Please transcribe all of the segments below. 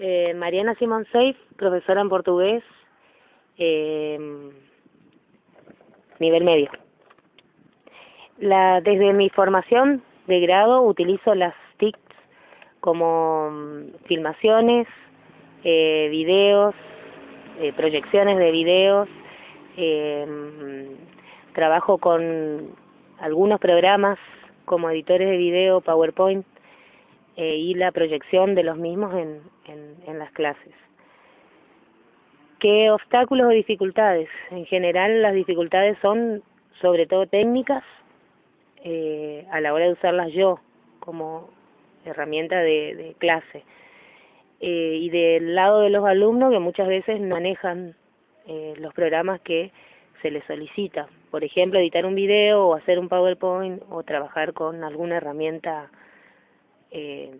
Eh, Mariana Simón Seif, profesora en portugués, eh, nivel medio. La, desde mi formación de grado utilizo las TICs como mm, filmaciones, eh, videos, eh, proyecciones de videos, mm, trabajo con algunos programas como editores de video, PowerPoint, y la proyección de los mismos en, en, en las clases. ¿Qué obstáculos o dificultades? En general las dificultades son sobre todo técnicas eh, a la hora de usarlas yo como herramienta de, de clase. Eh, y del lado de los alumnos que muchas veces manejan eh, los programas que se les solicita. Por ejemplo, editar un video o hacer un PowerPoint o trabajar con alguna herramienta eh,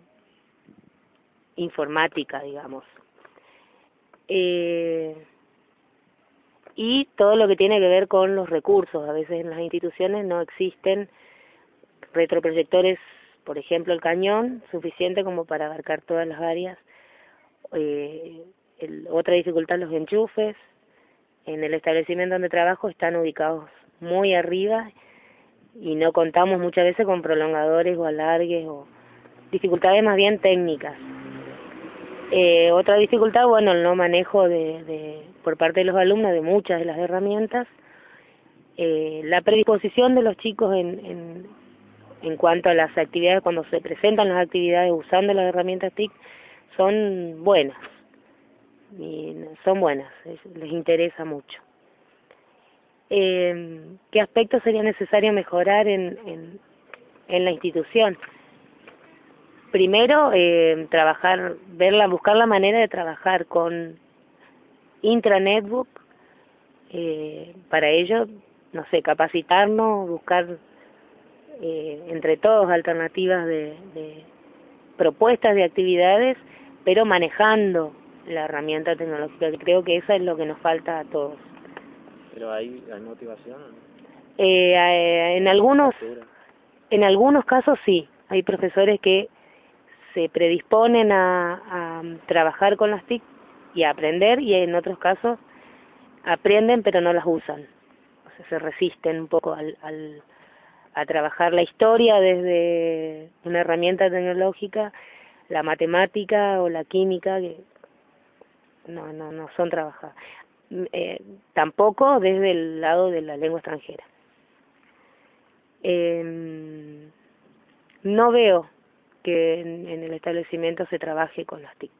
informática, digamos. Eh, y todo lo que tiene que ver con los recursos. A veces en las instituciones no existen retroproyectores, por ejemplo el cañón, suficiente como para abarcar todas las áreas. Eh, el, otra dificultad los enchufes. En el establecimiento donde trabajo están ubicados muy arriba y no contamos muchas veces con prolongadores o alargues o dificultades más bien técnicas. Eh, otra dificultad, bueno, el no manejo de, por parte de los alumnos de muchas de las herramientas. Eh, la predisposición de los chicos en, en, cuanto a las actividades, cuando se presentan las actividades usando las herramientas TIC, son buenas. Y son buenas, les interesa mucho. Eh, ¿Qué aspectos sería necesario mejorar en, en la institución? Primero eh, trabajar, verla, buscar la manera de trabajar con intranetbook, eh, para ello, no sé, capacitarnos, buscar eh, entre todos alternativas de, de propuestas de actividades, pero manejando la herramienta tecnológica, creo que eso es lo que nos falta a todos. ¿Pero hay, hay motivación? Eh, en algunos, en algunos casos sí, hay profesores que se predisponen a, trabajar con las TIC y a aprender y en otros casos aprenden pero no las usan. O sea, se resisten un poco al, al, a trabajar la historia desde una herramienta tecnológica, la matemática o la química que no, no, no son trabajadas. Eh, tampoco desde el lado de la lengua extranjera. Eh, no veo que en, el establecimiento se trabaje con las TIC.